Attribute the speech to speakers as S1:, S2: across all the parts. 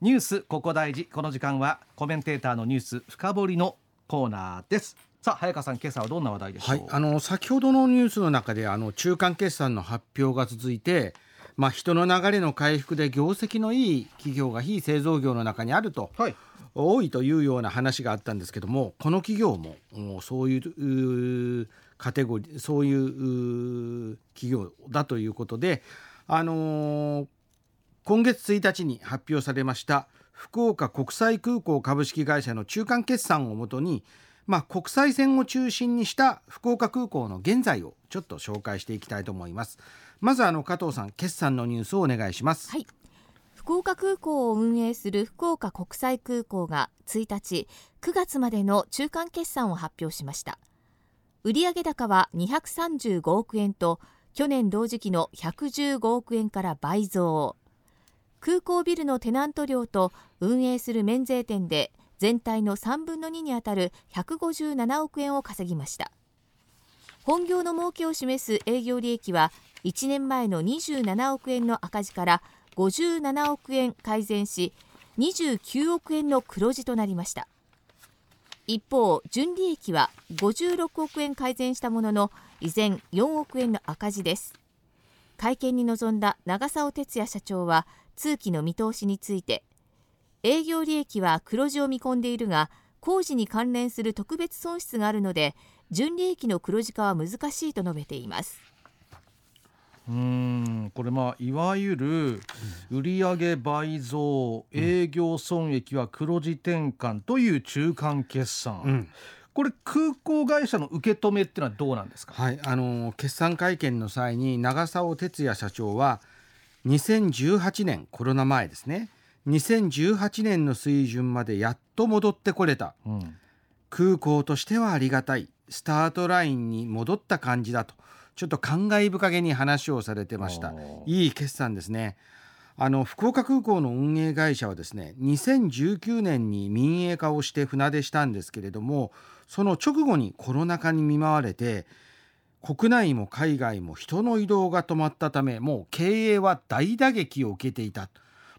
S1: ニュースここ大事。この時間はコメンテーターのニュース深掘りのコーナーです。さあ早川さん今朝はどんな話題でしょう、はい、
S2: あの先ほどのニュースの中であの中間決算の発表が続いてまあ、人の流れの回復で業績のいい企業が非製造業の中にあると、はい、多いというような話があったんですけどもこの企業もそういうカテゴリーそういう企業だということで、あのー、今月1日に発表されました福岡国際空港株式会社の中間決算をもとに、まあ、国際線を中心にした福岡空港の現在をちょっと紹介していきたいと思います。まずあの加藤さん決算のニュースをお願いします。
S3: はい福岡空港を運営する福岡国際空港が1日9月までの中間決算を発表しました売上高は235億円と去年同時期の115億円から倍増空港ビルのテナント料と運営する免税店で全体の3分の2にあたる157億円を稼ぎました。本業の儲けを示す営業利益は1年前の27億円の赤字から57億円改善し29億円の黒字となりました。一方純利益は56億円改善したものの依然4億円の赤字です。会見に臨んだ長澤哲也社長は通期の見通しについて営業利益は黒字を見込んでいるが工事に関連する特別損失があるので純利益の黒字化は難しいと述べています。
S1: うんこれまあいわゆる売上倍増、営業損益は黒字転換という中間決算、うん、これ空港会社の受け止めっていうのはどうなんですか、
S2: はい、あの決算会見の際に長澤哲也社長は2018年コロナ前ですね。2018年の水準までやっと戻ってこれた、うん、空港としてはありがたい。スタートラインに戻った感じだと。ちょっと感慨深げに話をされてました。いい決算ですね。あの福岡空港の運営会社はですね2019年に民営化をして船出したんですけれどもその直後にコロナ禍に見舞われて国内も海外も人の移動が止まったためもう経営は大打撃を受けていた、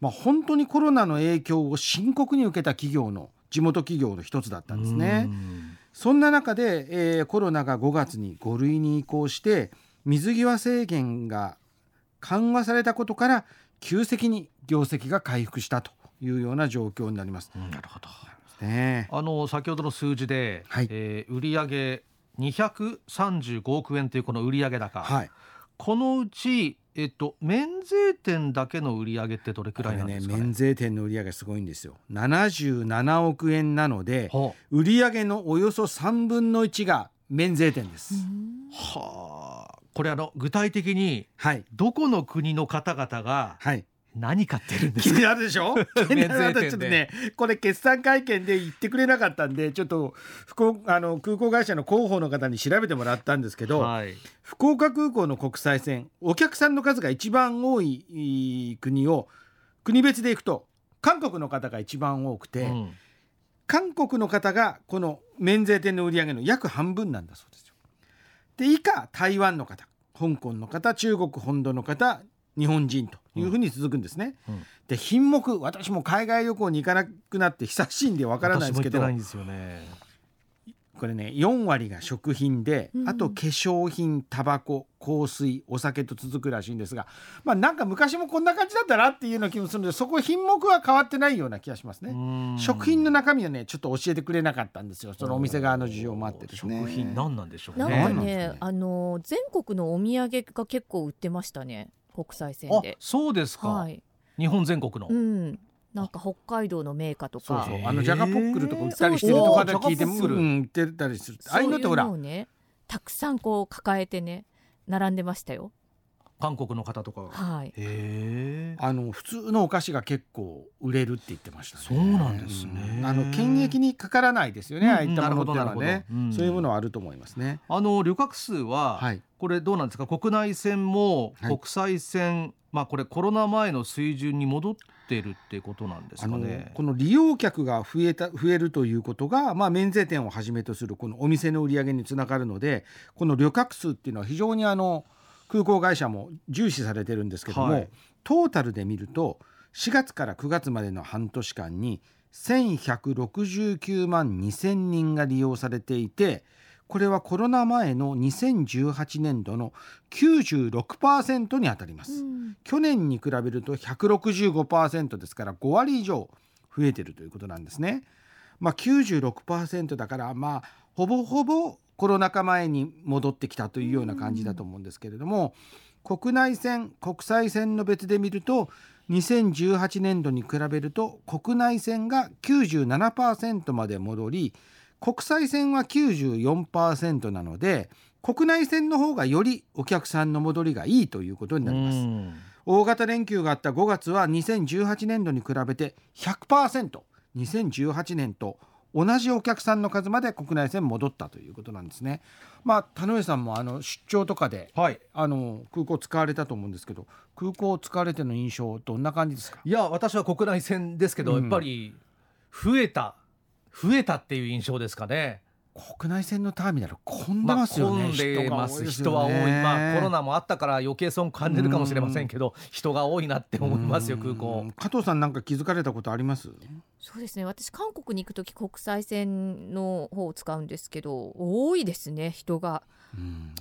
S2: まあ、本当にコロナの影響を深刻に受けた企業の地元企業の一つだったんですね。そんな中で、えー、コロナが5月に5類に移行して水際制限が緩和されたことから急激に業績が回復したというような状況になります。
S1: うん、なるほど。ね、あの先ほどの数字で、はい、えー、売上235億円というこの売上高、はい、このうちえっと、免税店だけの売り上げってどれくらいなんですか、
S2: ね、免税店の売り上げすごいんですよ。77億円なので売り上げのおよそ3分の1が免税店です。
S1: はあ。これあの具体的に、はい、どこの国の方々が、はい、何買ってるんです
S2: 気になるでしょ？気になる。ちょっとねこれ決算会見で言ってくれなかったんでちょっと福あの空港会社の広報の方に調べてもらったんですけど、はい、福岡空港の国際線お客さんの数が一番多い国を国別でいくと韓国の方が一番多くて、うん、韓国の方がこの免税店の売り上げの約半分なんだそうですよ。で以下台湾の方香港の方中国本土の方日本人というふうに続くんですね。うん、で品目私も海外旅行に行かなくなって久しいんでわからないですけど。これね4割が食品で、あと化粧品タバコ香水お酒と続くらしいんですがまあなんか昔もこんな感じだったなっていうような気もするのでそこ品目は変わってないような気がしますね。食品の中身はねちょっと教えてくれなかったんですよ。そのお店側の事情もあってですね。
S1: 食品何なんでしょうね。
S3: なんかねあの全国のお土産が結構売ってましたね国際線で。
S1: そうですか、はい、日本全国の、う
S3: ん、なんか北海道のメーカーとか
S2: あのジャガポックルとか売ったりしてるとかで聞いても、うん、売ってたりするああいうのってほら
S3: ねたくさんこう抱えてね並んでましたよ
S1: 韓国の方とか
S3: はい、
S2: あの普通のお菓子が結構売れるって言ってました、ね、
S1: そうなんですね、
S2: うん、あの検疫にかからないですよね、うん、ああいったものっていうのはね、うん、そういうものはあると思いますね。
S1: あの旅客数は、はい、これどうなんですか？国内線も国際線、はい、まあこれコロナ前の水準に戻ってるってことなんですかね。
S2: この利用客が増えた増えるということが、まあ、免税店をはじめとするこのお店の売り上げにつながるのでこの旅客数っていうのは非常にあの空港会社も重視されてるんですけども、はい、トータルで見ると4月から9月までの半年間に1169万2000人が利用されていてこれはコロナ前の2018年度の96%にあたります、うん、去年に比べると165%ですから5割以上増えてるということなんですね。まあ、96%だからまあほぼほぼコロナ禍前に戻ってきたというような感じだと思うんですけれども、うん、国内線国際線の別で見ると2018年度に比べると国内線が97%まで戻り国際線は94%なので国内線の方がよりお客さんの戻りがいいということになります。大型連休があった5月は2018年度に比べて 100%2018 年と同じお客さんの数まで国内線戻ったということなんですね。まあ田上さんもあの出張とかで、はい、あの空港使われたと思うんですけど、空港を使われての印象どんな感じですか？
S1: いや私は国内線ですけど、うん、やっぱり増えた増えたっていう印象ですかね。
S2: 国内線のターミナル混んでますよね。まあ、混ん
S1: でます人は多い、まあコロナもあったから余計損感じるかもしれませんけど、人が多いなって思いますよ空港。
S2: 加藤さんなんか気づかれたことあります？
S3: そうですね。私韓国に行く時国際線の方を使うんですけど、多いですね人が。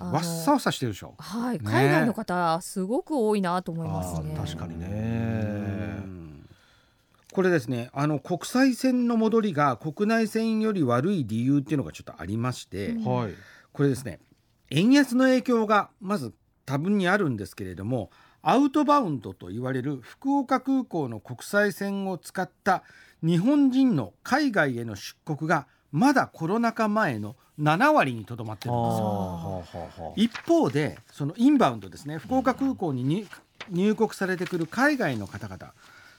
S2: わっさわさしてるでしょ。
S3: はい、海外の方すごく多いなと思いますね。
S1: 確かにね。
S2: これですねあの国際線の戻りが国内線より悪い理由っていうのがちょっとありまして、はい、これですね円安の影響がまず多分にあるんですけれどもアウトバウンドと言われる福岡空港の国際線を使った日本人の海外への出国がまだコロナ禍前の7割にとどまってるんですよ。一方でそのインバウンドですね福岡空港に入国されてくる海外の方々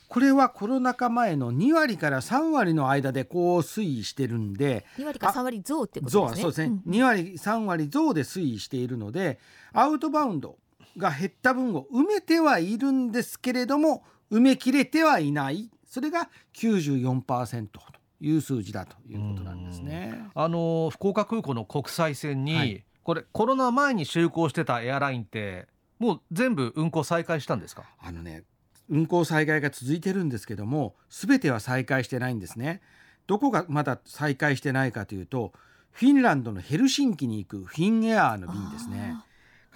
S2: これはコロナ禍前の2割から3割の間でこう推移してるんで
S3: 2割から3割増ってことですね。
S2: そうですね、うん、2割3割増で推移しているのでアウトバウンドが減った分を埋めてはいるんですけれども埋めきれてはいない。それが94%という数字だということなんですね。
S1: あの福岡空港の国際線に、はい、これコロナ前に就航してたエアラインってもう全部運航再開したんですか？
S2: あのね運行再開が続いてるんですけども全ては再開してないんですね。どこがまだ再開してないかというとフィンランドのヘルシンキに行くフィンエアーの便ですね。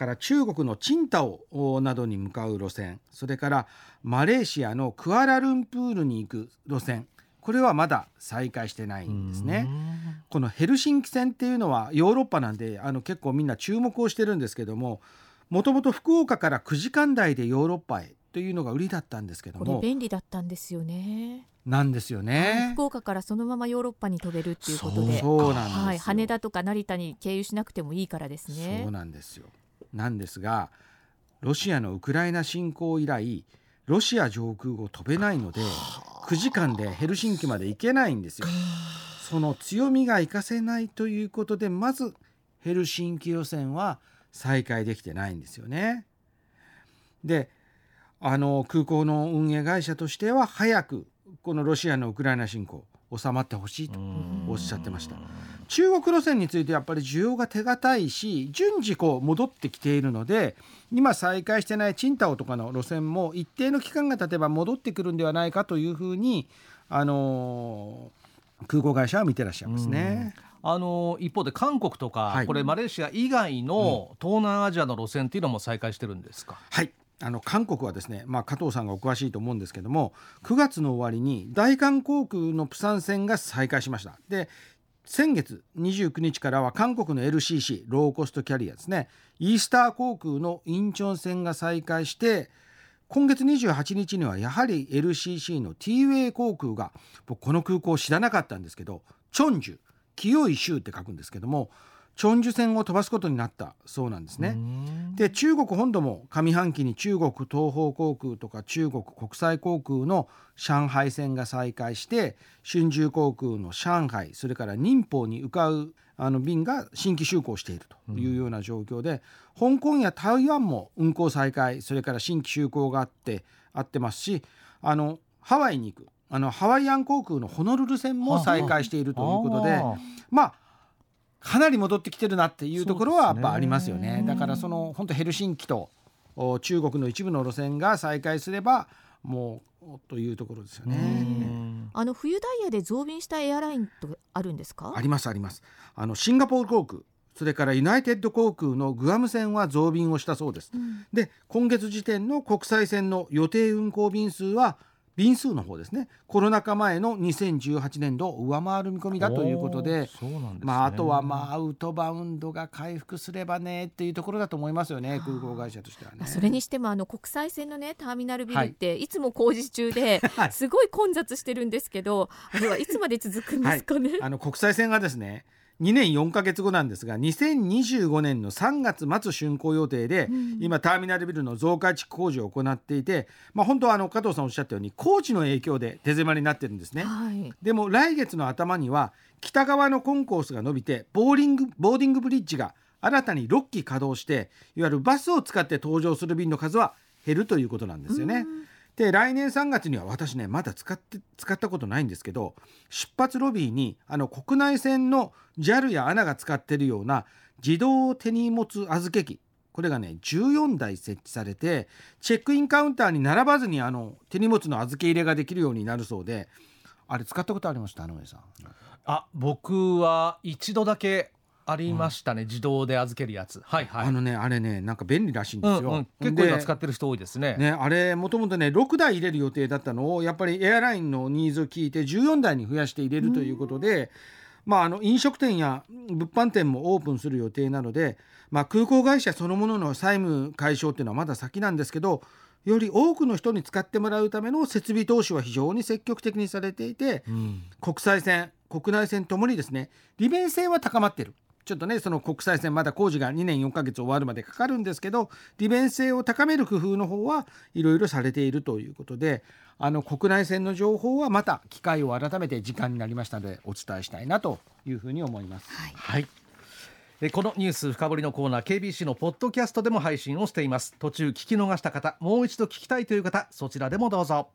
S2: から中国のチンタオなどに向かう路線それからマレーシアのクアラルンプールに行く路線これはまだ再開してないんですね。このヘルシンキ線っていうのはヨーロッパなんであの結構みんな注目をしてるんですけどももともと福岡から9時間台でヨーロッパへというのが売りだったんですけども。
S3: 便利だったんですよね。
S2: なんですよね、
S3: 福岡からそのままヨーロッパに飛べるっていうことで。そうなんですはい、羽田とか成田に経由しなくてもいいからですね。
S2: そうなんですよ。なんですがロシアのウクライナ侵攻以来ロシア上空を飛べないので9時間でヘルシンキまで行けないんですよ。その強みが活かせないということでまずヘルシンキ路線は再開できてないんですよね。であの空港の運営会社としては早くこのロシアのウクライナ侵攻収まってほしいとおっしゃってました。中国路線についてやっぱり需要が手堅いし順次こう戻ってきているので今再開してないチンタオとかの路線も一定の期間が経てば戻ってくるんではないかというふうにあのー、空港会社は見てらっしゃいますね。
S1: あの一方で韓国とか、はい、これマレーシア以外の東南アジアの路線っていうのも再開してるんですか、
S2: はいあの韓国はですね、まあ、加藤さんがお詳しいと思うんですけども9月の終わりに大韓航空のプサン線が再開しました。で先月29日からは韓国の LCC ローコストキャリアですねイースター航空のインチョン線が再開して今月28日にはやはり LCC の T ウェイ航空が僕この空港知らなかったんですけどチョンジュ清い州って書くんですけどもチョンジュ線を飛ばすことになったそうなんですね。で中国本土も上半期に中国東方航空とか中国国際航空の上海線が再開して春秋航空の上海それから寧波に向かうあの便が新規就航しているというような状況で、うん、香港や台湾も運航再開それから新規就航があってあってますしあのハワイに行くあのハワイアン航空のホノルル線も再開しているということでまあかなり戻ってきてるなっていうところはやっぱありますよね。だからその本当ヘルシンキと中国の一部の路線が再開すればもうというところですよね。
S3: あの冬ダイヤで増便したエアラインとあるんですか？
S2: ありますあります。あのシンガポール航空それからユナイテッド航空のグアム線は増便をしたそうです。うん、で今月時点の国際線の予定運航便数は便数の方ですね。コロナ禍前の2018年度を上回る見込みだということで、ね、まあ、あとはまあアウトバウンドが回復すればねっていうところだと思いますよね空港会社としてはね。
S3: それにしてもあの国際線のねターミナルビルってい。つも工事中で、すごい混雑してるんですけど、あれはいつまで続くんですかね？
S2: はい、あの国際線がですね2年4か月後なんですが2025年の3月末竣工予定で、うん、今ターミナルビルの増改築工事を行っていて、まあ、本当はあの加藤さんおっしゃったように工事の影響で手狭になってるんですね、はい、でも来月の頭には北側のコンコースが伸びてボーリングボーディングブリッジが新たに6基稼働していわゆるバスを使って登場する便の数は減るということなんですよね。うんで来年3月には私ねまだ使って使ったことないんですけど出発ロビーにあの国内線の JAL や ANA が使ってるような自動手荷物預け機これがね14台設置されてチェックインカウンターに並ばずにあの手荷物の預け入れができるようになるそうであれ使ったことありました？野上さん。
S1: あ僕は一度だけありましたね、うん、自動で預けるやつ。はいはい。
S2: あのねあれねなんか便利らしいんですよ、うんうん、
S1: 結構今使ってる人多いですね。
S2: ねあれもともとね6台入れる予定だったのをやっぱりエアラインのニーズを聞いて14台に増やして入れるということで、まあ、あの飲食店や物販店もオープンする予定なので、まあ、空港会社そのものの債務解消っていうのはまだ先なんですけどより多くの人に使ってもらうための設備投資は非常に積極的にされていて、うん、国際線国内線ともにですね利便性は高まっているちょっとねその国際線まだ工事が2年4ヶ月終わるまでかかるんですけど利便性を高める工夫の方はいろいろされているということであの国内線の情報はまた機会を改めて時間になりましたのでお伝えしたいなというふうに思います。
S1: はい、はい。このニュース深掘りのコーナー KBC のポッドキャストでも配信をしています。途中聞き逃した方もう一度聞きたいという方そちらでもどうぞ